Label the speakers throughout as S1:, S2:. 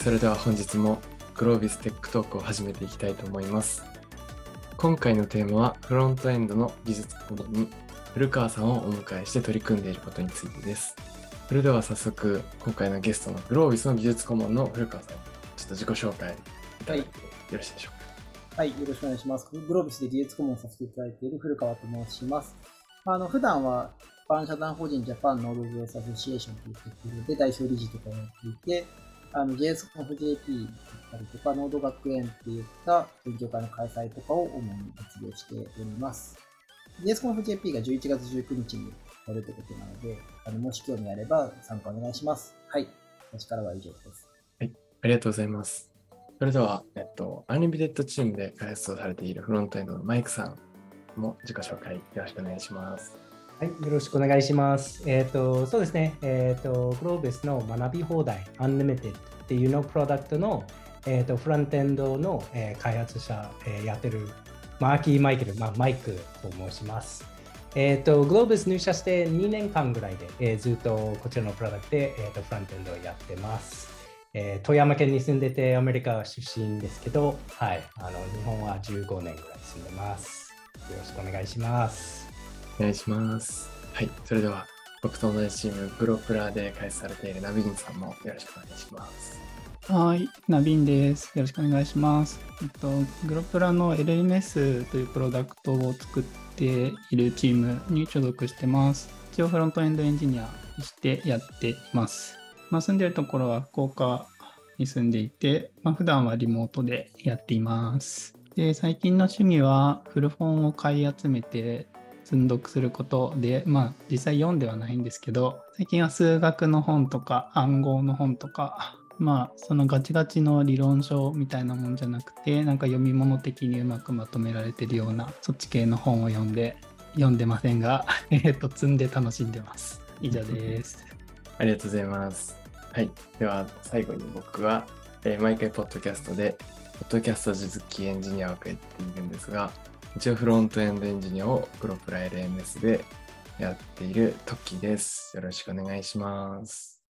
S1: それでは本日もグロービステックトークを始めていきたいと思います。今回のテーマはフロントエンドの技術顧問に古川さんをお迎えして取り組んでいることについてです。それでは早速今回のゲストのグロービスの技術顧問の古川さん、ちょっと自己紹介いただいてよろしいでしょうか？
S2: はい、よろしくお願いします。グロービスで技術顧問させていただいている古川と申します。あの普段は一般社団法人ジャパンノードベースアソシエーションというところで代表理事とかをやっていて、あの JS コンフ JP だったりとか、 Node 学園っていった勉強会の開催とかを主に活動しております。JS コンフ JP が11月19日にやるということなので、あのもし興味あれば参加お願いします。はい、私からは以上です。
S1: はいありがとうございます。それでは、えっと、 Unlimited チームで開発をされているフロントエンドのマイクさんも自己紹介よろしくお願いします。
S3: はい、よろしくお願いします。えっ、と、そうですね、えっ、と、グロービスの学び放題、Unlimited っていうのプロダクトの、えっ、と、フロントエンドの、えー開発者、えーやってるマーキー・マイケル、まあ、マイクと申します。えっ、と、グロービス入社して2年間ぐらいで、えーずっとこちらのプロダクトで、えーとフロントエンドをやってます。えー富山県に住んでて、アメリカ出身ですけど、はい、あの日本は15年ぐらい住んでます。よろしくお願いします。
S1: お願いします。はい、それでは僕と同じチーム、グロプラで開発されているナビンさんもよろしくお願いします。
S4: はい、ナビンです。よろしくお願いします。えっと、グロプラの LMS というプロダクトを作っているチームに所属してます。一応フロントエンドエンジニアとしてやっています。まあ、住んでるところは福岡に住んでいて、まあ、普段はリモートでやっています。で、最近の趣味は古本を買い集めて積読することで、まあ実際読んではないんですけど、最近は数学の本とか暗号の本とか、まあそのガチガチの理論書みたいなもんじゃなくて、なんか読み物的にうまくまとめられてるような、そっち系の本を読んで、読んでませんが、えっと、積んで楽しんでます。以上です。
S1: ありがとうございます。はい、では最後に僕は、えー毎回ポッドキャストで、ポッドキャスト実機エンジニアをやっているんですが、一応フロントエンドエンジニアをグロプラ LMS でやっているトッキーです。よろしくお願いします。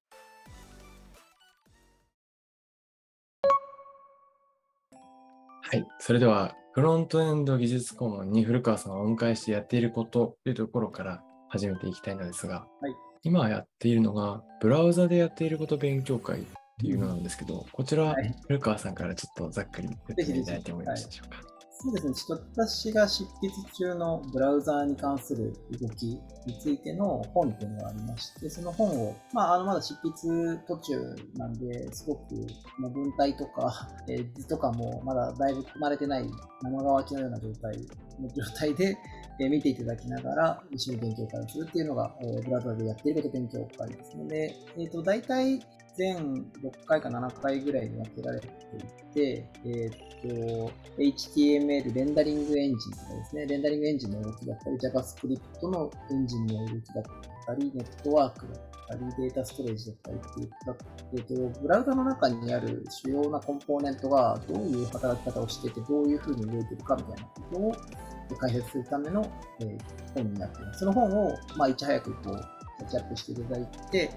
S1: はい。それでは、フロントエンド技術顧問に古川さんをお迎えしてやっていることというところから始めていきたいのですが、
S2: はい
S1: 今やっているのが、ブラウザでやっていること勉強会っていうのなんですけど、こちら、
S2: はい
S1: 古川さんからちょっとざっくり説明いただいてもよろしいでしょうか？
S2: そうですね、ちょっと私が執筆中のブラウザーに関する動きについての本っていうのがありまして、その本を、まあ、あのまだ執筆途中なんで、すごくまあ文体とか、えー図とかもまだだいぶ組まれてない生乾きのような状態の状態で、え見ていただきながら一緒に勉強会をするっていうのが、えブラウザーでやっていること勉強会ですので、えっ、と、大体全6回か7回ぐらいに分けられていて、えっ、と、HTML レンダリングエンジンとかですね、レンダリングエンジンの動きだったり、JavaScript のエンジンの動きだったり、ネットワークだったり、データストレージだったりっていった、えっ、と、ブラウザの中にある主要なコンポーネントがどういう働き方をしてて、どういう風に動いてるかみたいなことを解説するための、えー本になっています。その本を、まあ、いち早くこう、キャッチアップしていただいて、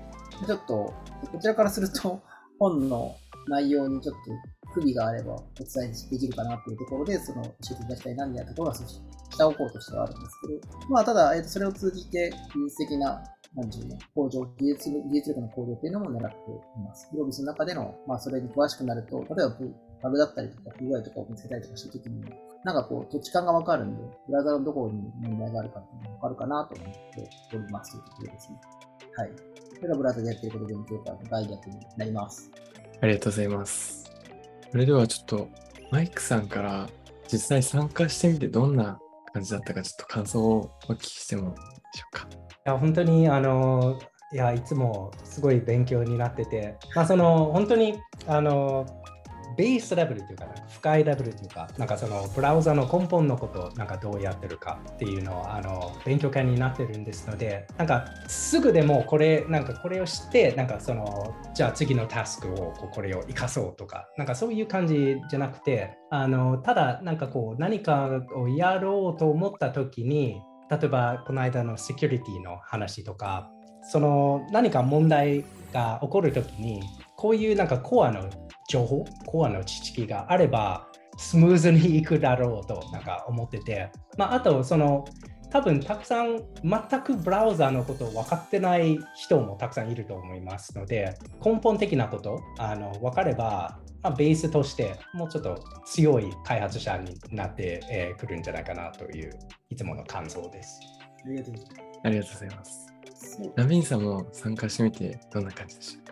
S2: ちょっと、こちらからすると、本の内容にちょっと不備があればお伝えできるかなというところで、その教えていただきたいなみたいなところが少し下をこうとしてはあるんですけど、まあ、ただ、えーとそれを通じて技術的な、なんていうの、向上、技術技術力の向上っていうのも狙っています。ロビスの中での、まあ、それに詳しくなると、例えばバグだったりとか、不具合とかを見つけたりとかしたときに、なんかこう、土地感がわかるんで、ブラウザのどこに問題があるかっていうのがわかるかなと思っておりますというところですね。はい。それがブラウザでやっていること勉強会の概略になります。
S1: ありがとうございます。それではちょっと、マイクさんから実際参加してみてどんな感じだったか、ちょっと感想をお聞きしてもいいでしょうか。
S3: いや本当にあのいやいつもすごい勉強になってて、まあ、その本当にあのベースレベルというかな深いレベルというかなんかそのブラウザの根本のことをなんかどうやってるかっていうのをあの勉強会になってるんですのでなんかすぐでもこれなんかこれを知ってなんかそのじゃあ次のタスクをここれを生かそうとかなんかそういう感じじゃなくてあのただなんかこう何かをやろうと思った時に例えばこの間のセキュリティの話とかその何か問題が起こるときにこういうなんかコアの情報、コアの知識があれば、スムーズにいくだろうとなんか思ってて、まあ、あとその多分たくさん全くブラウザーのことを分かってない人もたくさんいると思いますので根本的なことあの分かれば、まあ、ベースとしてもうちょっと強い開発者になってく、えー、るんじゃないかなといういつもの感想です。
S2: ありがとうございます。
S1: ありがとうございます。ナビンさんも参加してみてどんな感じでしょう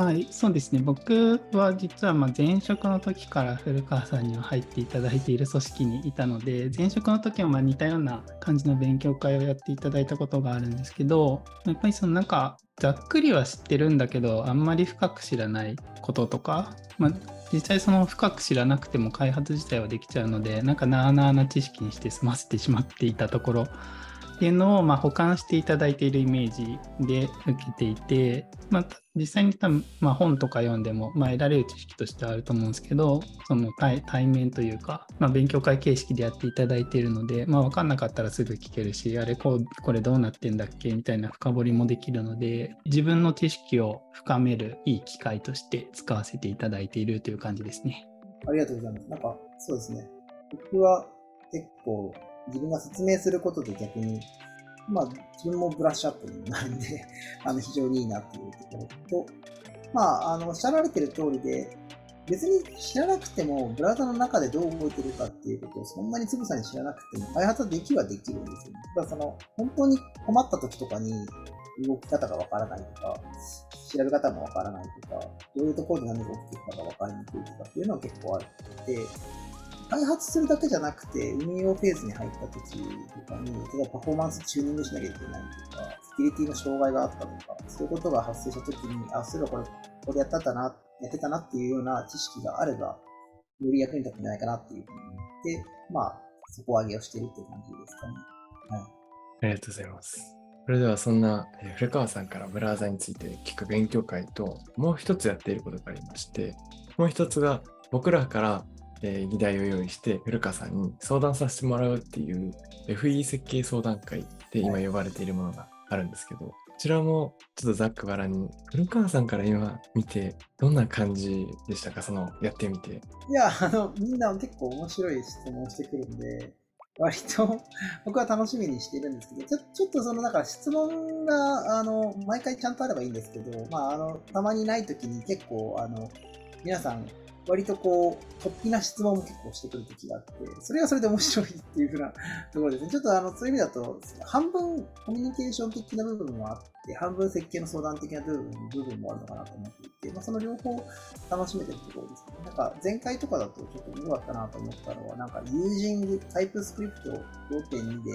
S4: はい、そうですね。僕は実はま前職の時から古川さんには入っていただいている組織にいたので、前職の時もま似たような感じの勉強会をやっていただいたことがあるんですけど、やっぱりそのなんかざっくりは知ってるんだけど、あんまり深く知らないこととか、まあ、実際その深く知らなくても開発自体はできちゃうので、なんかなあなあな知識にして済ませてしまっていたところっていうのをまあ保管していただいているイメージで受けていて、まあ、実際に多分、まあ、本とか読んでも、まあ、得られる知識としてはあると思うんですけどその対対面というか、まあ、勉強会形式でやっていただいているので、まあ、分かんなかったらすぐ聞けるしあれこうこれどうなってんだっけみたいな深掘りもできるので自分の知識を深めるいい機会として使わせていただいているという感じですね。
S2: ありがとうございます。なんかそうですね僕は結構自分が説明することで逆に、まあ、自分もブラッシュアップになるんで あの、非常にいいなっていうところと、まあ、あの、おっしゃられてる通りで、別に知らなくても、ブラウザの中でどう動いてるかっていうことをそんなにつぶさに知らなくても、開発はできはできるんですよね。ただその、本当に困った時とかに動き方がわからないとか、調べ方もわからないとか、どういうところで何が起きてるかがわかりにくいとかっていうのは結構あって、開発するだけじゃなくて、運用フェーズに入った時とかに、例えばパフォーマンスチューニングしなきゃいけないとか、セキュリティの障害があったとか、そういうことが発生した時に、あ、そういえばこれ、ここでやったな、やってたなっていうような知識があれば、より役に立つんじゃないかなっていうふうに思って、まあ、底上げをしているっていう感じですかね。はい。
S1: ありがとうございます。それではそんな古川さんからブラウザについて聞く勉強会ともう一つやっていることがありましてもう一つが僕らからえー、議題を用意して古川さんに相談させてもらうっていう FE 設計相談会で今呼ばれているものがあるんですけど、こちらもちょっとざっくばらに古川さんから今見てどんな感じでしたか？そのやってみて。
S2: いや、あの、みんな結構面白い質問してくるんで、割と 僕は楽しみにしているんですけど、ちょちょっとその、だから質問が、あの、毎回ちゃんとあればいいんですけど、まあ、あの、たまにない時に結構、あの、皆さん割とこう、突飛な質問も結構してくる時があって、それはそれで面白いっていうふうなところですね。ちょっとあの、そういう意味だと、半分コミュニケーション的な部分もあって、半分設計の相談的な部分部分もあるのかなと思っていて、まあ、その両方楽しめてるところですね。なんか前回とかだとちょっと良かったなと思ったのは、なんかユージング、タイプスクリプト5.2で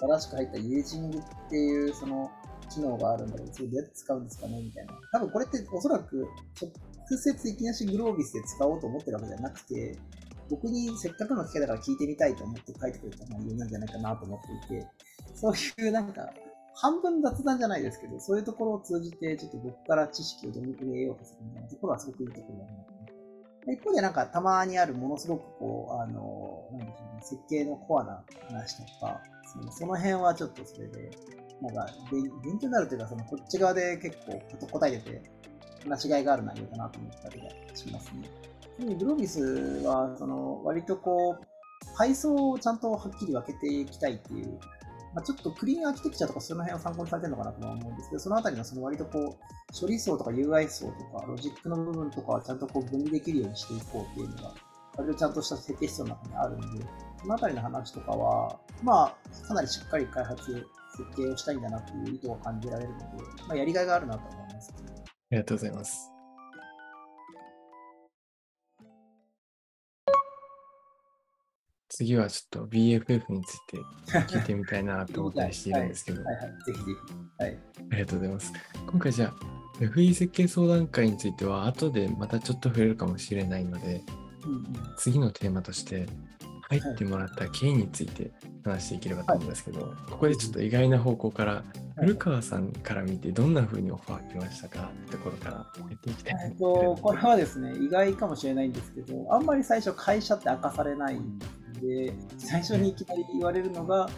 S2: 新しく入ったユージングっていうその機能があるんだけど、それどうやって使うんですかねみたいな。多分これっておそらく直接いきなしグロービスで使おうと思ってるわけじゃなくて、僕にせっかくの機会だから聞いてみたいと思って書いてくれた内容なんじゃないかなと思っていて、そういうなんか、半分雑談じゃないですけど、そういうところを通じて、ちょっと僕から知識をどんどん得ようとするみたいなところはすごくいいところだなと思って。一方でなんかたまにあるものすごくこう、あの、なんでしょうね、設計のコアな話とか、そのその辺はちょっとそれで、なんか勉強になるというか、そのこっち側で結構答えてて、間違いがある内容だなと思ったりはしますね。グロービスは、その、割とこう、階層をちゃんとはっきり分けていきたいっていう、まあ、ちょっとクリーンアーキテクチャとかその辺を参考にされてるのかなとは思うんですけど、そのあたりのその割とこう、処理層とか UI 層とか、ロジックの部分とかはちゃんとこう分離できるようにしていこうっていうのが、割とちゃんとした設計思想の中にあるんで、そのあたりの話とかは、まあ、かなりしっかり開発、設計をしたいんだなっていう意図を感じられるので、まあ、やりがいがあるなと思います。
S1: ありがとうございます。次はちょっと BFF について聞いてみたいなと思ったりしているんですけど。
S2: ぜひぜひ。はい。
S1: ありがとうございます。今回じゃあ、FE 設計相談会については、後でまたちょっと触れるかもしれないので、うんうん、次のテーマとして、入ってもらった経緯について話していければと思うんですけど、はい、ここでちょっと意外な方向から、古川さんから見てどんなふうにオファー来ましたか？ってところからやっていきたい、
S2: えっと、これはですね、意外かもしれないんですけど、あんまり最初会社って明かされないんですね。で、最初にいきなり言われるのが、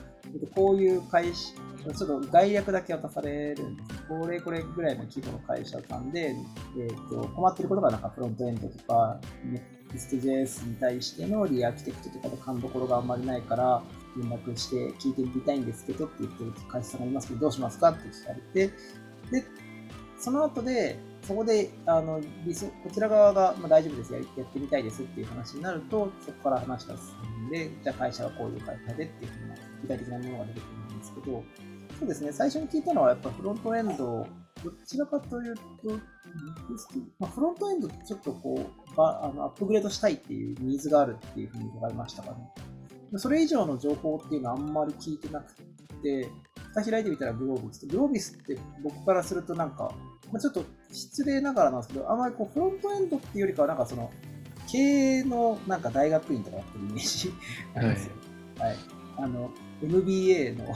S2: こういう会社、ちょっと概略だけ渡されるんです。これこれぐらいの規模の会社さんで、えーと、困ってることがなんかフロントエンドとか、Next.js に対してのリアーキテクトとかで勘どころがあんまりないから、連絡して聞いてみたいんですけどって言ってる会社さんがいますけど、どうしますかって聞かれて、で、その後で、そこで、あの、こちら側が、まあ、大丈夫ですや、やってみたいですっていう話になると、そこから話が進んで、じゃあ会社はこういう会社でっていうふうな具体的なものが出てくるんですけど、そうですね、最初に聞いたのはやっぱフロントエンド、どちらかというと、まあ、フロントエンドちょっとこう、ばあのアップグレードしたいっていうニーズがあるっていうふうに伺いましたかね。それ以上の情報っていうのはあんまり聞いてなくて、蓋開いてみたらグロービス。グロービスって僕からするとなんか、まあ、ちょっと失礼ながらなんですけど、あんまりこうフロントエンドっていうよりかはなんかその、経営のなんか大学院とかやってるイメージなんですよ。はい、はい。あの、MBA の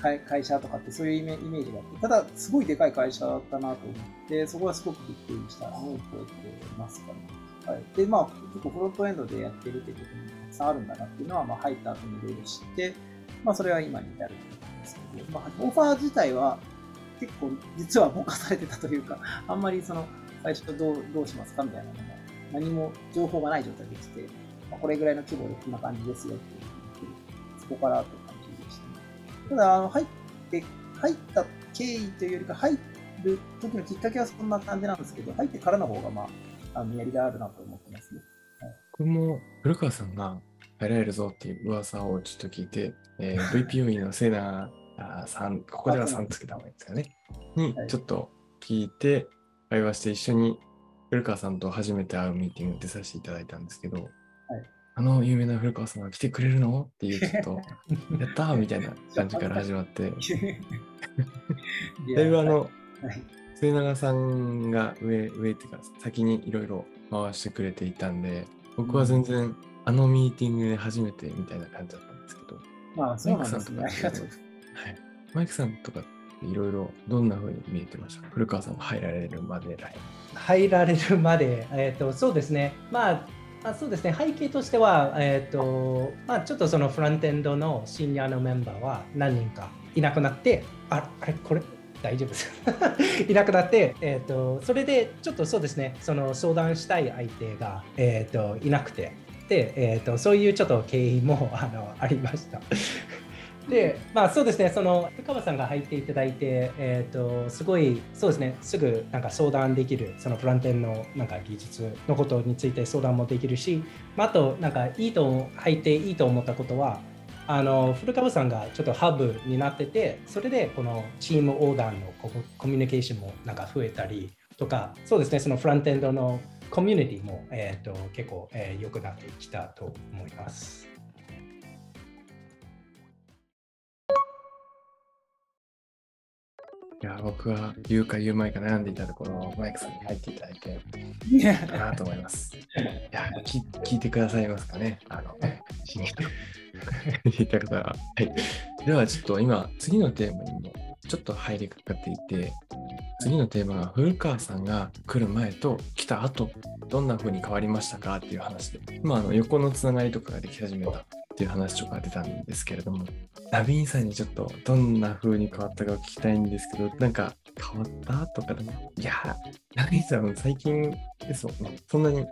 S2: 会社とかってそういうイメージがあって、ただすごいでかい会社だったなと思って、そこはすごくびっくりしたのを覚えてますかね。はい。で、まあ、結構フロントエンドでやってるってこともたくさんあるんだなっていうのは、まあ、入った後にいろいろ知って、まあ、それは今に至るんですけど、まあ、オファー自体は結構実はぼかされてたというか、あんまりその、最初どうどうしますかみたいなのが、何も情報がない状態で来て、まあ、これぐらいの規模でこんな感じですよっていうそこからと。ただ、あの、入って、入った経緯というよりか、入る時のきっかけはそんな感じなんですけど、入ってからの方が、まあ、あのやりがあるなと思ってますね。
S1: はい、僕も古川さんが入られるぞっていう噂をちょっと聞いて、えー、VPOE のセーナーさん、ここではさんつけた方がいいですかね。にちょっと聞いて、会話して一緒に古川さんと初めて会うミーティング出させていただいたんですけど、はい、あの有名な古川さんが来てくれるの？っていうちょっと、やったーみたいな感じから始まって、だいぶあの、末永さんが上、上っていうか先にいろいろ回してくれていたんで、僕は全然あのミーティングで初めてみたいな感じだったんですけど、
S2: まあそうなんですね。ありがとう。はい。
S1: マイクさんとかいろいろどんな風に見えてました？古川さんが入られるまで
S3: 入られるまで、えーと、そうですね、まあ、あそうですね。背景としては、えーとまあ、ちょっとそのフロントエンドのシニアのメンバーは何人かいなくなって、ああれ、これ？大丈夫です。いなくなって、えーと、それでちょっとそうですね、その相談したい相手が、えーと、いなくて、でえーと、そういうちょっと経緯もあのありました。で、まあそうですね、その深川さんが入っていただいて、えっ、ー、と、すごい、そうですね、すぐなんか相談できる、そのプランテンのなんか技術のことについて相談もできるし、まあ、あと、なんかいいと、入っていいと思ったことは、あの古川さんがちょっとハブになってて、それでこのチーム横断のコミュニケーションもなんか増えたりとか、そうですね、そのフロントエンドのコミュニティも、えーと、結構、えー、良くなってきたと思います。
S1: いや、僕は言うか言うまいか悩んでいたところ、マイクさんに入っていただいて、かなと思います。いや聞、聞いてくださいますかね。あの、聞いた方は。はい。では、ちょっと今、次のテーマにもちょっと入りかかっていて、次のテーマが古川さんが来る前と来た後、どんな風に変わりましたかっていう話で、今、あの横のつながりとかができ始めたっていう話とか出たんですけれども、ナビンさんにちょっとどんな風に変わったかを聞きたいんですけど、なんか変わったとかでも、いや、ナビンさん最近ですもんね。そんなに。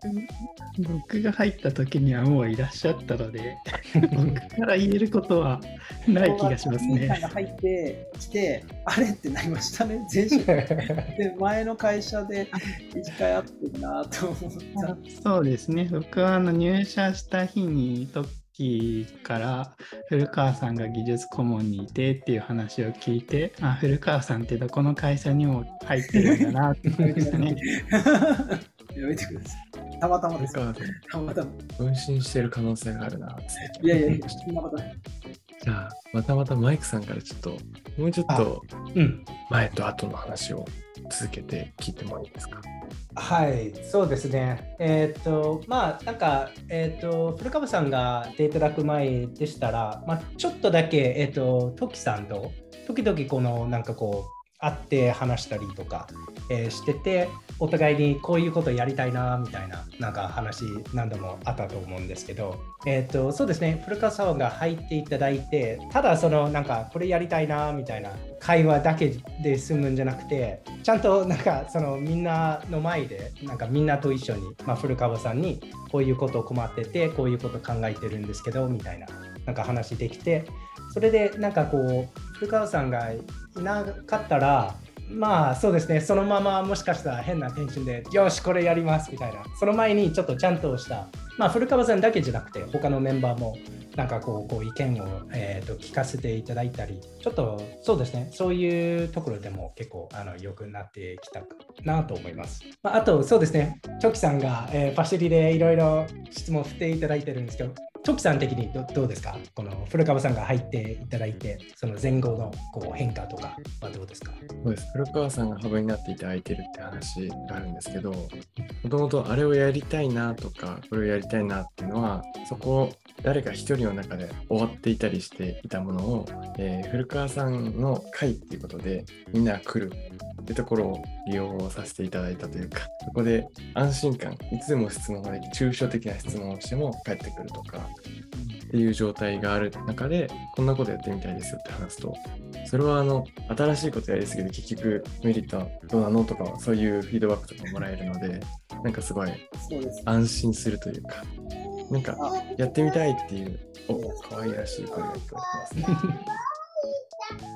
S4: 僕が入った時にはもういらっしゃったので、僕から言えることはない気がしますね。
S2: が入ってきて、あれってなりましたね、前職。で、前の会社で一回会ってるなと思った。
S4: そうですね、僕はあの入社した日に特期から古川さんが技術顧問にいてっていう話を聞いてあ古川さんってどこの会社にも入ってるんだなって思いましたね。
S2: やめてください。たまたまです。たまたま。
S1: 分身してる可能性があるな
S2: いやいやいや、そんなことない。
S1: じゃあ、またまたマイクさんからちょっと、もうちょっと前と後の話を続けて聞いてもいいですか？
S3: はい、そうですね。えっ、ー、と、まあ、なんか、えっ、ー、と、古川さんが出ていただく前でしたら、まあ、ちょっとだけ、えっ、ー、と、トキさんと、時々この、なんかこう、会って話したりとか、えーしててお互いにこういうことやりたいなみたいななんか話何度もあったと思うんですけど、えっとそうですね古川さんが入っていただいてただそのなんかこれやりたいなみたいな会話だけで済むんじゃなくてちゃんとなんかそのみんなの前でなんかみんなと一緒に、まあ、古川さんにこういうことを困っててこういうこと考えてるんですけどみたいななんか話できてそれでなんかこう古川さんがいなかったらまあそうですねそのままもしかしたら変なテンションでよしこれやりますみたいな。その前にちょっとちゃんとしたまあ古川さんだけじゃなくて他のメンバーもなんかこうこう意見を、えー、と聞かせていただいたりちょっとそうですねそういうところでも結構あの良くなってきたなと思います、まあ、とそうですねチョキさんが、え、ファシリでいろいろ質問振っていただいてるんですけどトキさん的にどどうですか？この古川さんが入っていただいてその前後のこう変化とかはどうですか？
S1: そうです。古川さんがハブになっていただいてるって話があるんですけど、もともとあれをやりたいなとか、これをやりたいなっていうのは、そこ誰か一人の中で終わっていたりしていたものを、えー古川さんの会っていうことでみんなが来るってところを利用させていただいたというか、そこで安心感、いつでも質問ができ、抽象的な質問をしても返ってくるとか、っていう状態がある中で、こんなことやってみたいですよって話すと、それはあの新しいことやりすぎて結局メリットはどうなのとかそういうフィードバックとかもらえるのでなんかすごい。安心するというかなんかやってみたいっていうお可愛らしい声が聞こえてますね。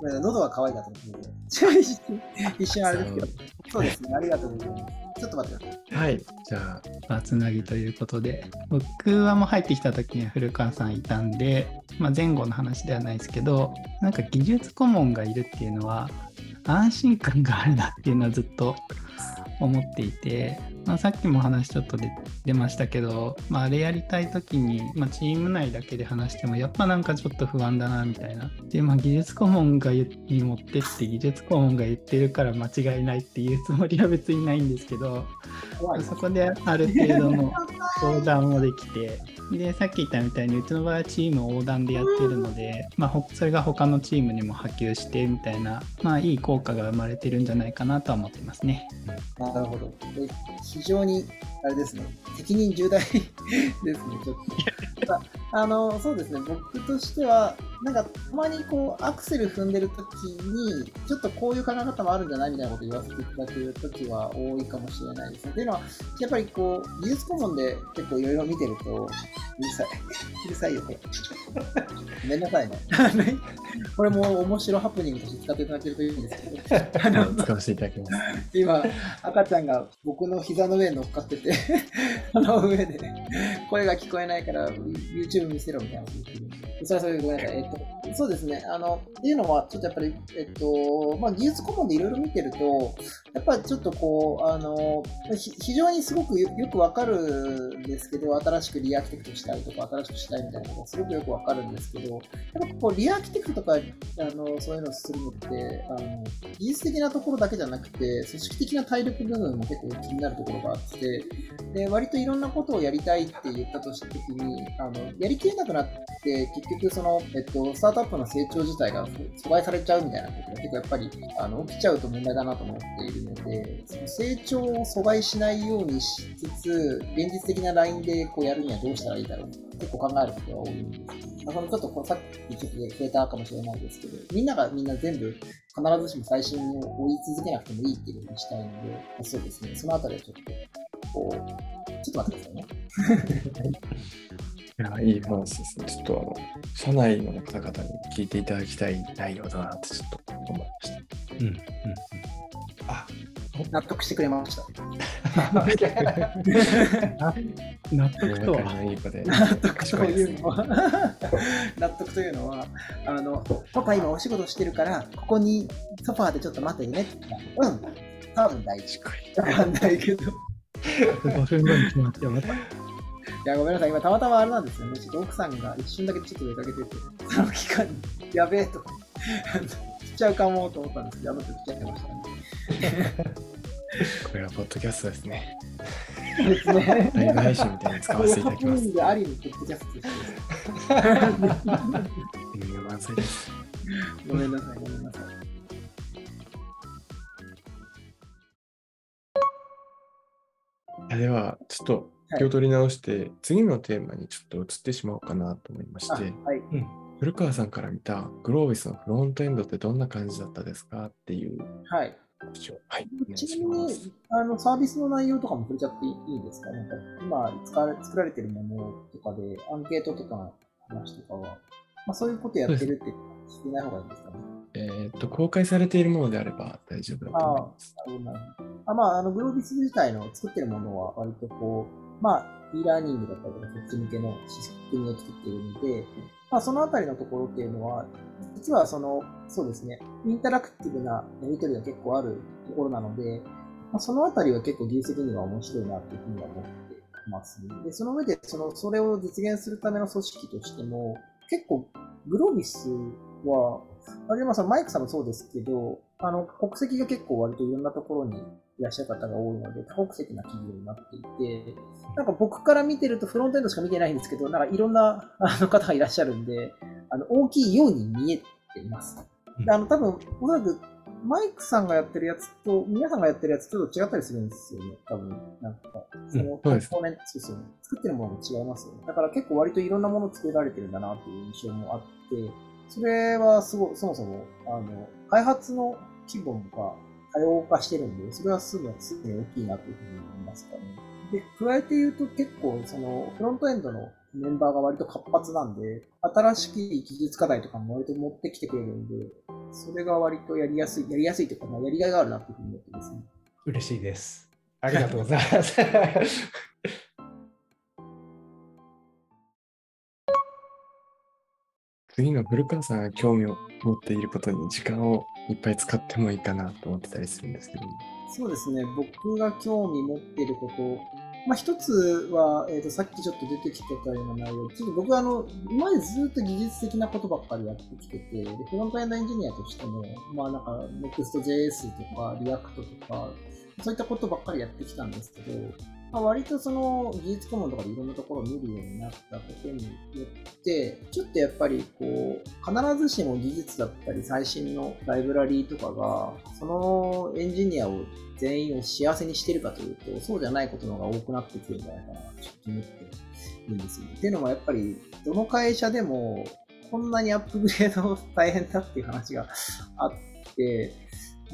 S2: ごめんなさい喉が渇いたと思って。一瞬一瞬あれですけど。そうですね。ありがとうございます。ちょっと待ってください。
S1: はいじゃあ
S4: つなぎということで僕はもう入ってきた時には古川さんいたんで、まあ、前後の話ではないですけどなんか技術顧問がいるっていうのは安心感があるなっていうのはずっと思っていて、まあ、さっきも話ちょっとで出ましたけど、まあ、あれやりたい時に、まあ、チーム内だけで話してもやっぱなんかちょっと不安だなみたいな。で、まあ、技術顧問が言に持ってって技術顧問が言ってるから間違いないっていうつもりは別にないんですけど。そこである程度の 相談もできて、で、さっき言ったみたいに、うちの場合はチーム横断でやってるので、まあ、ほそれが他のチームにも波及してみたいな、まあ、いい効果が生まれてるんじゃないかなとは思ってますね。
S2: なるほど。非常に、あれですね、責任重大 ですね、ちょっと。あの、そうですね、僕としては、なんか、たまにこう、アクセル踏んでるときに、ちょっとこういう考え方もあるんじゃないみたいなこと言わせていただくときは多いかもしれないですね。っていうのは、やっぱりこう、技術顧問で結構いろいろ見てると、うるさい。うるさいよ、これ。ごめんなさいね。これも面白ハプニングとして使っていただけるといいんですけど、
S1: 使わせていただきます。
S2: 今、赤ちゃんが僕の膝の上に乗っかってて、その上で、ね声が聞こえないから YouTube 見せろみたいなこと言ってるんで。それそれごめんなさい。えっと、そうですね。あの、っていうのは、ちょっとやっぱり、えっと、まあ、技術顧問でいろいろ見てると、やっぱりちょっとこう、あの、非常にすごくよよくわかるんですけど、新しくリアーキテクトしたいとか、新しくしたいみたいなことがすごくよくわかるんですけど、やっぱこう、リアーキテクトとか、あの、そういうのをするのって、あの、技術的なところだけじゃなくて、組織的な体力部分も結構気になるところがあって、で、割といろんなことをやりたいって言ったとしたときに、あの、やりきれなくなって、結局結局その、えっと、スタートアップの成長自体が阻害されちゃうみたいなことが結構やっぱり、あの、起きちゃうと問題だなと思っているので、その成長を阻害しないようにしつつ、現実的なラインでこうやるにはどうしたらいいだろう結構考えることが多いんですけど、まあ、そのちょっとこうさっきちょっと触れたかもしれないですけど、みんながみんな全部必ずしも最新を追い続けなくてもいいっていうふうにしたいので、まあそうですね、そのあたりはちょっと、こう、ちょっと待ってくださいね。
S1: いや、いい話ですね。ちょっとあの、社内の方々に聞いていただきたい内容だなってちょっと思いました。
S3: うんうんうんあ
S2: 納得してくれました。
S4: 納得と
S1: 仲
S4: は。
S2: 納得と
S1: 賢い
S2: うのは、納得というのは、あの、パパ今お仕事してるから、ここにソファーでちょっと待っててねって言ったら。うん、多分大丈夫。わかんないけど。い
S4: 5分後に決まってまた。
S2: いや、ごめんなさい。今、たまたまあれなんですよね。ちょっと奥さんが一瞬だけちょっと出かけてて、その期間に、やべえと、来ちゃうかもと思ったんですけど、やばく来ちゃってましたね。
S1: これはポッドキャストですね。
S2: ですね。
S1: ライブ配信みたいに使わせていただきます。
S2: でありのポッドキャストです。
S1: いや、満載です
S2: ごめんなさい、ごめんなさい。
S1: いやでは、ちょっと気を取り直して、次のテーマにちょっと移ってしまおうかなと思いまし
S2: あ
S1: て、
S2: はい。
S1: 古川さんから見たグロービスのフロントエンドってどんな感じだったですかっていう
S2: はい。
S1: はい、
S2: ち。なみに、あの、サービスの内容とかも触れちゃっていいですか？なんか、今使われ、作られてるものとかで、アンケートとかの話とかは、まあそういうことやってるって聞いない方がいいんですかね？
S1: えーっと、公開されているものであれば大丈夫だと思います。
S2: なるほどなるほどあまあ、あの、グロービス自体の作ってるものは割とこう、まあ、e ラーニングだったりとか、そっち向けのシステムを作っているので、まあ、そのあたりのところっていうのは、実はその、そうですね、インタラクティブなやり取りが結構あるところなので、まあ、そのあたりは結構技術的には面白いなというふうには思ってますね。で、その上で、その、それを実現するための組織としても、結構、グロービスは、有山さん、マイクさんもそうですけど、あの、国籍が結構割といろんなところにいらっしゃる方が多いので、多国籍な企業になっていて、なんか僕から見てるとフロントエンドしか見てないんですけど、なんかいろんなあの方がいらっしゃるんで、あの、大きいように見えています。であの、多分、おそらく、マイクさんがやってるやつと、皆さんがやってるやつちょっと違ったりするんですよね、多分。なんか、その、コンポーネント、そうですよね。作ってるものも違いますよね。だから結構割といろんなものを作られてるんだなっていう印象もあって、それはすごい、そもそも、あの、開発の規模が多様化してるんで、それはすごい、大きいなというふうに思いますかね。で、加えて言うと結構、その、フロントエンドのメンバーが割と活発なんで、新しい技術課題とかも割と持ってきてくれるんで、それが割とやりやすい、やりやすいというか、まあ、やりがいがあるなというふうに思ってますね。
S3: 嬉しいです。ありがとうございます。
S1: 次の古川さんが興味を持っていることに時間をいっぱい使ってもいいかなと思ってたりするんですけど、
S2: そうですね、僕が興味持っていること、まあ、一つは、えーと、さっきちょっと出てきてたような内容、ちょっと僕はあの、今までずっと技術的なことばっかりやってきてて、でフロントエンドエンジニアとしても、まあなんか Next.js とか React とか、そういったことばっかりやってきたんですけど、まあ、割とその技術顧問とかでいろんなところを見るようになったことによって、ちょっとやっぱりこう、必ずしも技術だったり最新のライブラリーとかが、そのエンジニアを全員を幸せにしてるかというと、そうじゃないことの方が多くなってきてるんじゃないかなちょっと思っているんですよね。っていうのもやっぱり、どの会社でも、こんなにアップグレード大変だっていう話があって、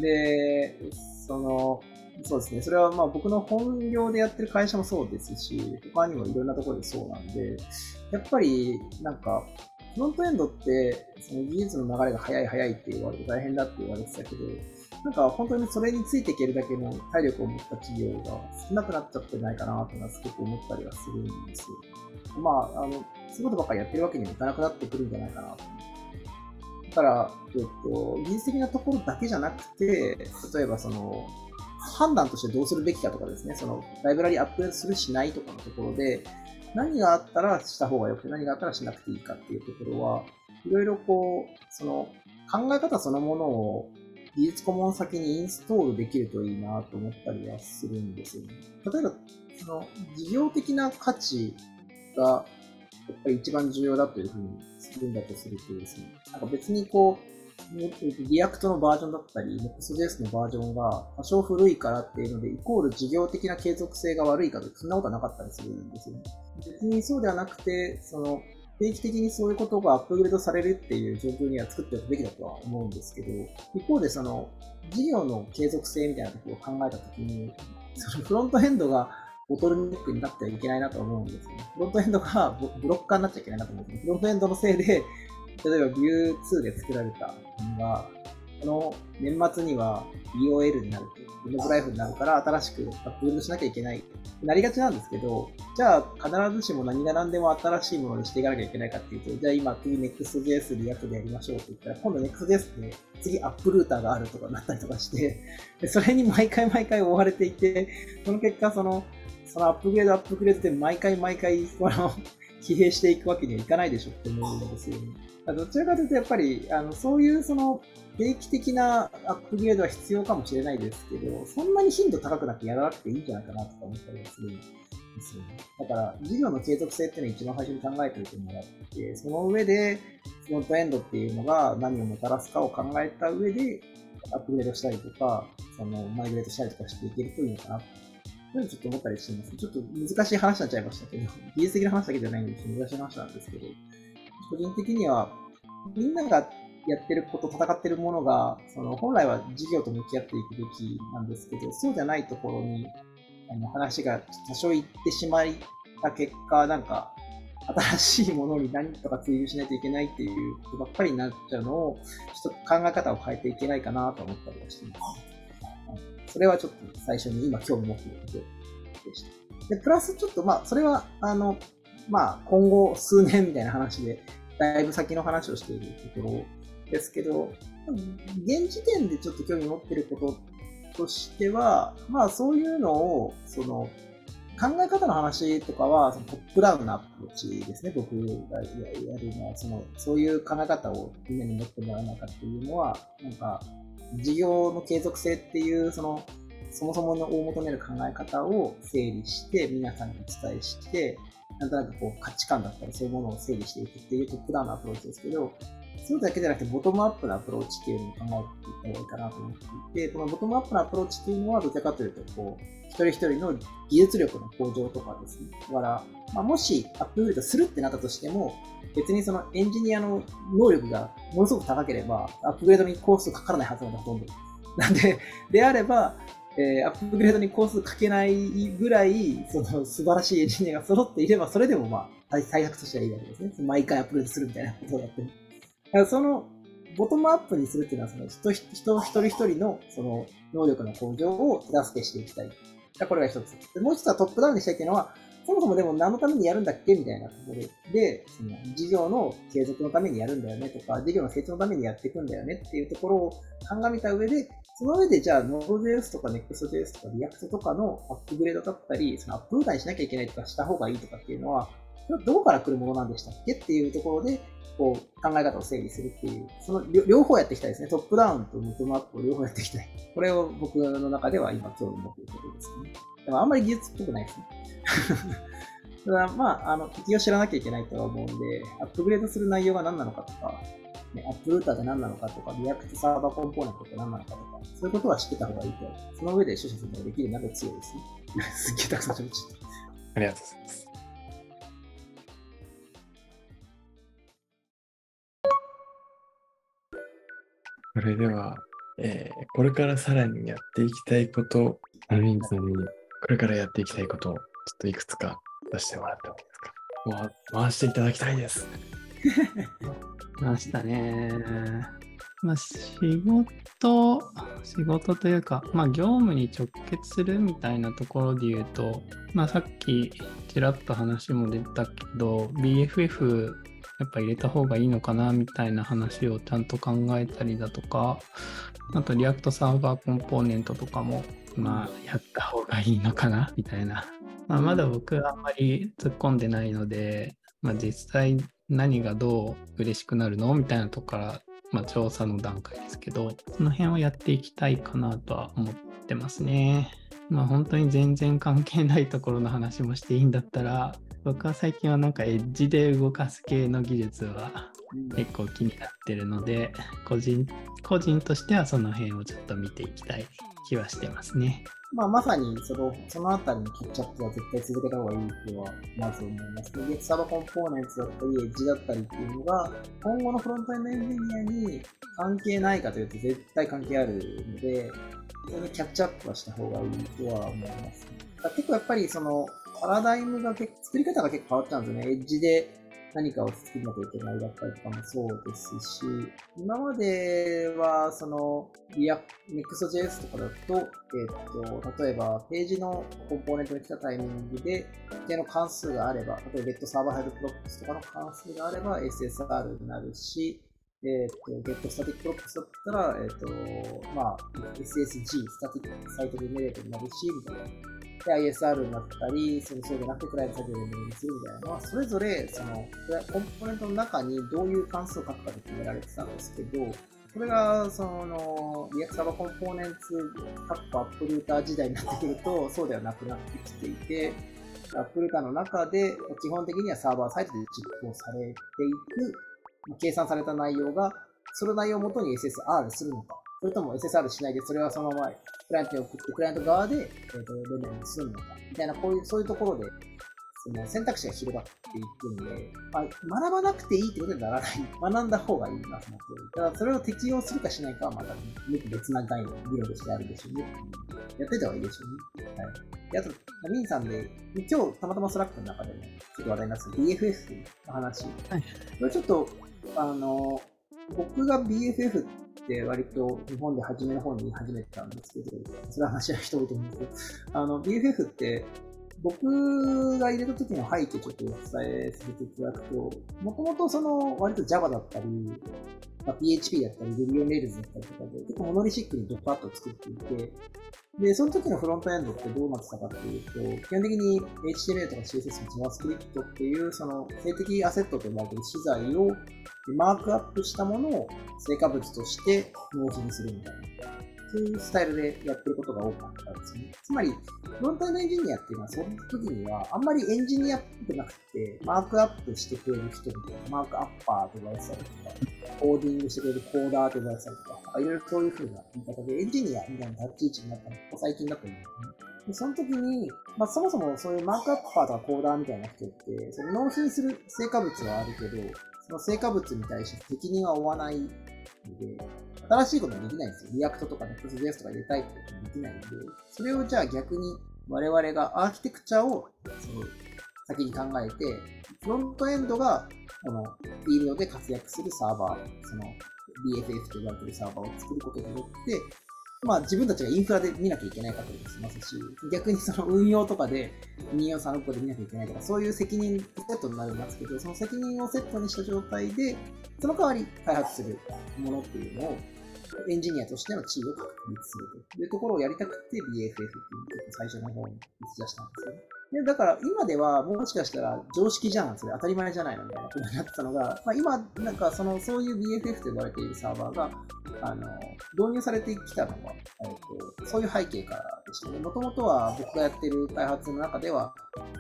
S2: で、その、そうですね。それはまあ僕の本業でやってる会社もそうですし、他にもいろんなところでそうなんで、やっぱりなんか、フロントエンドって、その技術の流れが早い早いって言われて大変だって言われてたけど、なんか本当にそれについていけるだけの体力を持った企業が少なくなっちゃってないかなというのはすごく思ったりはするんですよ。まあ、あの、そういうことばっかりやってるわけにもいかなくなってくるんじゃないかなと。だから、えっと、技術的なところだけじゃなくて、例えばその、判断としてどうするべきかとかですね、その、ライブラリアップするしないとかのところで、何があったらした方がよくて、何があったらしなくていいかっていうところは、いろいろこう、その、考え方そのものを技術顧問先にインストールできるといいなと思ったりはするんですよね。例えば、その、事業的な価値が、やっぱり一番重要だというふうにするんだとするとですね、なんか別にこう、 React のバージョンだったり、Next.js のバージョンが多少古いからっていうので、イコール事業的な継続性が悪いかとそんなことはなかったりするんですよね。別にそうではなくて、その、定期的にそういうことがアップグレードされるっていう状況には作っておくべきだとは思うんですけど、一方でその、事業の継続性みたいなところを考えたときに、そのフロントエンドがボトルネックになってはいけないなと思うんですよね。フロントエンドがブロッカーになっちゃいけないなと思うんですね。フロントエンドのせいで、例えば Vue2 で作られたのが、この年末には EOL になると、エンドブライフになるから新しくアップグードしなきゃいけない。なりがちなんですけど、じゃあ必ずしも何が何でも新しいものにしていかなきゃいけないかっていうと、じゃあ今次 Next.js リアクトでやりましょうって言ったら、今度 Next.js で次 App Router があるとかなったりとかして、それに毎回毎回追われていて、その結果その、そのアップグレードアップグレードで毎回毎回、この、疲弊していくわけにはいかないでしょって思うんですよね。どちらかというと、やっぱり、あの、そういうその、定期的なアップグレードは必要かもしれないですけど、そんなに頻度高くなってやらなくていいんじゃないかなとか思ったりはするんですよね。だから、事業の継続性っていうのを一番最初に考えておいてもらって、その上で、フロントエンドっていうのが何をもたらすかを考えた上で、アップグレードしたりとか、その、マイグレードしたりとかしていけるといいのかなというちょっと思ったりしてます。ちょっと難しい話になっちゃいましたけど、技術的な話だけじゃないんで、難しい話なんですけど、個人的には、みんながやってること、戦ってるものが、その本来は事業と向き合っていくべきなんですけど、そうじゃないところに、あの話が多少行ってしまった結果、なんか、新しいものに何とか追求しないといけないっていうことばっかりになっちゃうのを、ちょっと考え方を変えていけないかなと思ったりはしています。それはちょっと最初に今興味持っていることでした。で、プラスちょっとまあ、それは、あの、まあ、今後数年みたいな話で、だいぶ先の話をしているところですけど、現時点でちょっと興味持ってることとしては、まあそういうのを、その、考え方の話とかは、そのトップダウンのアプローチですね、僕がやるのは、その、そういう考え方をみんなに持ってもらわなかっていうのは、なんか、事業の継続性っていう、その、そもそもの大求める考え方を整理して、皆さんにお伝えして、なんとなくこう価値観だったりそういうものを整理していくっていうトップダウンのアプローチですけど、そうだけじゃなくて、ボトムアップのアプローチっていうのを考えていった方がいいかなと思っていて、このボトムアップのアプローチっていうのは、どちらかというと、こう、一人一人の技術力の向上とかですね。だから、まあ、もしアップグレードするってなったとしても、別にそのエンジニアの能力がものすごく高ければ、アップグレードにコストかからないはずなんだ、ほとんど。なんで、であれば、えー、アップグレードにコストかけないぐらい、その素晴らしいエンジニアが揃っていれば、それでもまあ、対策としてはいいわけですね。毎回アップグレードするみたいなことだって。だからその、ボトムアップにするっていうのは、その人、人、一人一人の、その、能力の向上を手助けしていきたい。これが一つ。でもう一つはトップダウンにしたいっていうのは、そもそもでも何のためにやるんだっけみたいなところで、その事業の継続のためにやるんだよねとか、事業の成長のためにやっていくんだよねっていうところを鑑みた上で、その上でじゃあ Node.js とか Next.js とか React とかのアップグレードだったり、そのアップダウンしなきゃいけないとかした方がいいとかっていうのは、それはどこから来るものなんでしたっけっていうところで、こう考え方を整理するっていう、その両方やっていきたいですね。トップダウンとボトムアップを両方やっていきたい。これを僕の中では今興味持っているとことですね。でもあんまり技術っぽくないですね。ただまあ、あの、敵を知らなきゃいけないとは思うんで、アップグレードする内容が何なのかとか、ね、 App Router って何なのかとか、 React Server Components って何なのかとか、そういうことは知ってた方がいいと。その上で取捨選択できるなる強いですね。すっげえたくさん喋っちゃった。
S1: ありがとうございます。それでは、えー、これからさらにやっていきたいこと、アミンさんにこれからやっていきたいことをちょっといくつか出してもらってもいいですか。回していただきたいです。
S4: ましたね。まあ、仕事、仕事というか、まあ、業務に直結するみたいなところで言うと、まあ、さっきちらっと話も出たけど、BFF やっぱ入れた方がいいのかなみたいな話をちゃんと考えたりだとか、あと React Server Components とかも、まあ、やった方がいいのかなみたいな。まあ、まだ僕はあんまり突っ込んでないので、まあ、実際何がどう嬉しくなるのみたいなとこから、まあ、調査の段階ですけど、その辺をやっていきたいかなとは思ってますね。まあ本当に全然関係ないところの話もしていいんだったら、僕は最近はなんかエッジで動かす系の技術は結構気になってるので、個人個人としてはその辺をちょっと見ていきたい気はしてますね。
S2: まあ、まさにそのそのあたりのキャッチアップは絶対続けた方がいいとはまず思います。で、ゲサーバコンポーネンツだったり、エッジだったりっていうのが、今後のフロントエンドエンジニアに関係ないかというと絶対関係あるので、それでキャッチアップはした方がいいとは思います、ね。結構やっぱりそのパラダイムが結構、作り方が結構変わっちゃうんですよね。エッジで何かを作らなきゃいけないだったりとかもそうですし、今までは、その、リア、Next.js とかだと、えっ、と、例えば、ページのコンポーネントに来たタイミングで、一定の関数があれば、例えば Get Server Head Props とかの関数があれば SSR になるし、えっ、と、Get Static Props だったら、えっ、と、まあ、SSG、Static Site Generator になるし、みたいな。で ISR になったり、そのそうじゃなくてクライアント作業にするみたいな。のは、それぞれそのコンポーネントの中にどういう関数を書くかで決められてたんですけど、これがそのリアクサーバーコンポーネンツ各アップルーター時代になってくると、そうではなくなってきていて、アップルーターの中で基本的にはサーバーサイトで実行されていく、計算された内容が、その内容をもとに SSR するのか、それとも SSR しないで、それはそのままクライアントに送って、クライアント側で、えー、とレベルにするのか、みたいな、こういう、そういうところで、その選択肢が広がっていくんで、まあ、学ばなくていいってことにならない。学んだ方がいいなと思って。ただ、それを適用するかしないかはまた、ね、別な概念、議論としてあるでしょうね。やってた方がいいでしょうね。はい。で、あと、ミンさんで、今日たまたま Slack の中でも、ちょっと話題になってた BFF の話。はい。これちょっと、あの、僕が BFF って割と日本で初めの方に言い始めたんですけど、それは話は人多いと思うんですけど、あの、BFF って僕が入れた時の背景ちょっとお伝えさせていただくと、もともとその割と Java だったり、まあ、PHP だったり、Ruby on Rails だったりとかで、結構モノリシックにドットアット作っていて、で、その時のフロントエンドってどうなってたかっていうと、基本的に HTML とか CSS の JavaScript っていう、その性的アセットと呼ばれる資材をマークアップしたものを成果物として納品するみたいな。そういうスタイルでやってることが多かったんですね。つまり、フロントエンドエンジニアっていうのは、その時には、あんまりエンジニアっぽくなくて、マークアップしてくれる人みたいな、マークアッパーと呼ばれてたりとか、コーディングしてくれるコーダーと呼ばれてたりとか、いろいろそういう風な言い方で、エンジニアみたいな立ち位置になったのが最近だと思うんですね。でその時に、まあ、そもそもそういうマークアッパーとかコーダーみたいな人って、その納品する成果物はあるけど、その成果物に対して責任は負わないので、新しいこともできないんですよ。 React とか Next.js とか入れたいってこともできないんで、それをじゃあ逆に我々がアーキテクチャをその先に考えて、フロントエンドがこのフィールドで活躍するサーバー、その BFF と呼ばれてるサーバーを作ることによって、まあ自分たちがインフラで見なきゃいけないかったりもしますし、逆にその運用とかで2 4 3 6個で見なきゃいけないとか、そういう責任セットになるんですけど、その責任をセットにした状態で、その代わり開発するものっていうのをエンジニアとしての地位を確立するというところをやりたくて BFF っていう最初の方に打ち出したんですよね。でだから今ではもしかしたら常識じゃん、それ当たり前じゃないのみたいなことになってたのが、まあ、今、なんかそのそういう BFF と呼ばれているサーバーがあの導入されてきたのは、えーと、そういう背景からでしたね。もともとは僕がやってる開発の中では、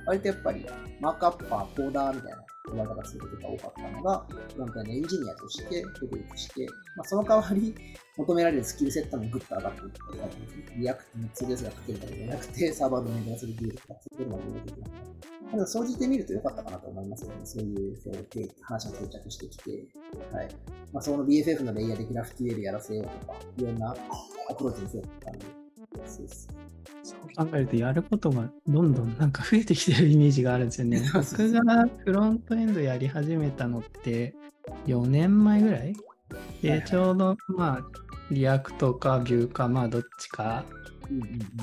S2: 割とやっぱりマークアッパー、コーダーみたいな言われ方することが多かったのが、フロントエンジニアとして独立して、まあ、その代わり求められるスキルセットもぐっと上がっていった感じですね。 React の 2DS が書けるだけじゃなくて、サーバーのメンテナンスできるとか、そういうのが出てきました。ただ、総じてみると良かったかなと思いますよね。そういうそう話が定着してきて、はい。まあ、その BFF のレイヤーでグラフ QL やらせようとか、いろんなアプローチにせようとか、そうです。
S4: そう考えるとやることがどんどんなんか増えてきてるイメージがあるんですよね。僕がフロントエンドやり始めたのって4年前ぐらい？で、ちょうどまあ React か Vue かまあどっちか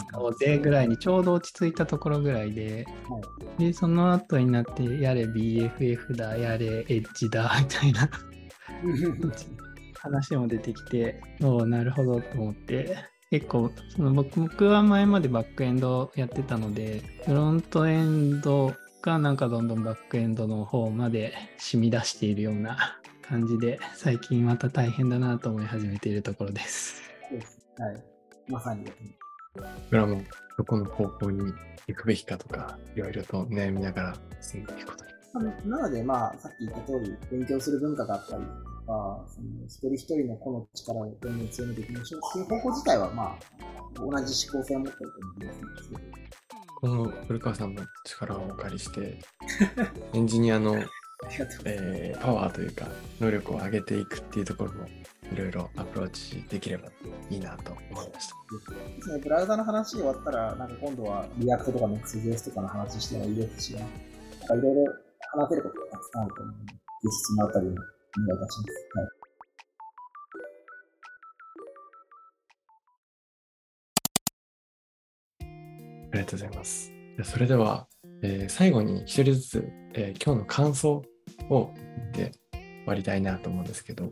S4: 使おうぜぐらいにちょうど落ち着いたところぐらいで、でその後になってやれ BFF だやれエッジだみたいな話も出てきておおなるほどと思って結構その僕僕は前までバックエンドやってたのでフロントエンドがなんかどんどんバックエンドの方まで染み出しているような感じで最近また大変だなと思い始めているところです。
S2: はい、まさに。
S1: 僕らもどこの方向に行くべきかとかいろいろと悩みながら進んでいくこと
S2: に。なので、まあ、さっき言った通り、勉強する文化があったりか、その一人一人の個の力をどんどん強めていきましょうっていう方向自体は、まあ、同じ思考性を持ってると思うんですけど。
S1: この古川さんの力をお借りして、エンジニアの えー、パワーというか、能力を上げていくっていうところも、いろいろアプローチできればいいなと思いました。
S2: ですね、ブラウザの話終わったら、なんか今度は React とか Next.js とかの話してもいいですし、なんかいろいろ話せることがたくさんあると思うので、ぜひそのあたりもお願いいたします。はい
S1: ありがとうございます。それでは、えー、最後に一人ずつ、えー、今日の感想を言って終わりたいなと思うんですけど、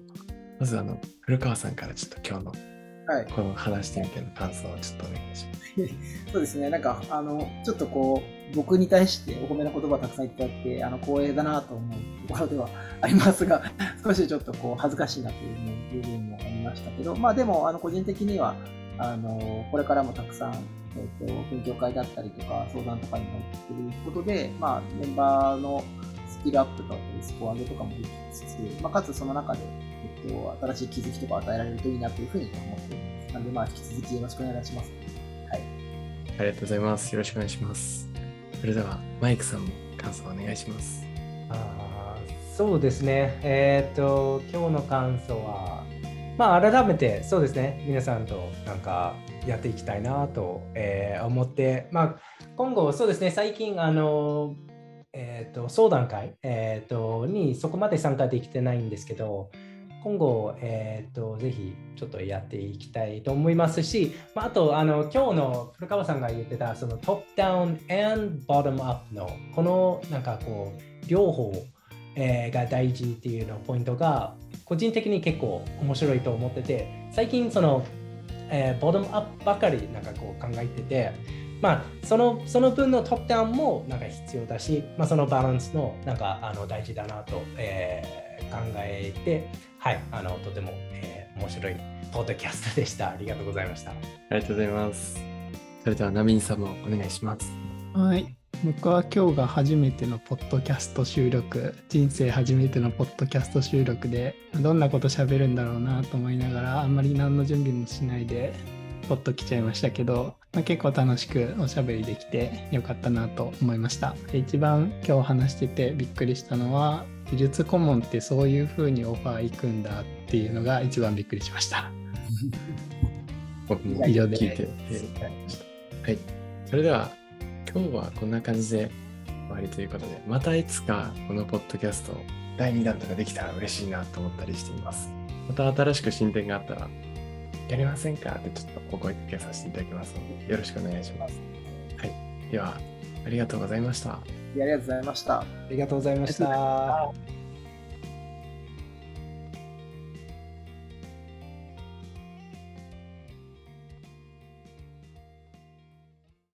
S1: まずあの古川さんからちょっと今日の、はい、この話してみての感想をちょっとお願い。します。
S2: そうですね、なんかあのちょっとこう僕に対してお褒めの言葉たくさんいただいて、あの光栄だなと思うところではありますが、少しちょっとこう恥ずかしいなという部分もありましたけど、まあでも、あの個人的には、あのこれからもたくさん、えーと、勉強会だったりとか相談とかに入っていることで、まあ、メンバーのスキルアップだったりスコア上げとかもできつつ、まあ、かつその中で、えっっと、新しい気づきとか与えられるといいなというふうに思っています。なんで、まあ、引き続きよろしくお願いします。はい。
S1: ありがとうございます。よろしくお願いします。それでは、マイクさんも感想お願いします。
S3: あーそうですね。えっ、と、今日の感想は、まあ、改めて、そうですね、皆さんとなんかやっていきたいなと、えー思って、まあ、今後、そうですね、最近、あの、えっ、と、相談会、えっ、と、にそこまで参加できてないんですけど、今後、えっ、と、ぜひちょっとやっていきたいと思いますし、まあ、あと、あの、今日の古川さんが言ってた、そのトップダウン and ボトムアップの、この、なんかこう、両方、えーが大事っていうのポイントが個人的に結構面白いと思ってて最近その、えーボトムアップばかりなんかこう考えててまあそのその分のトップダウンもなんか必要だし、まあ、そのバランスのなんかあの大事だなと、えー考えてはいあのとても、えー面白いポッドキャストでしたありがとうございました
S1: ありがとうございます。それでは、ナビンさんもお願いします。
S4: はい。僕は今日が初めてのポッドキャスト収録、人生初めてのポッドキャスト収録で、どんなこと喋るんだろうなと思いながら、あんまり何の準備もしないで、ポッと来ちゃいましたけど、まあ、結構楽しくおしゃべりできてよかったなと思いました。で一番今日話しててびっくりしたのは、技術顧問ってそういう風にオファー行くんだっていうのが一番びっくりしました。以上で
S1: 聞いててはい。それでは、今日はこんな感じで終わりということで、またいつかこのポッドキャスト第2弾とかできたら嬉しいなと思ったりしています。また新しく進展があったら、やりませんか？ってちょっとお声掛けさせていただきますので、よろしくお願いします。はい。では、ありがとうございました。
S2: ありがとうございました。
S3: ありがとうございました。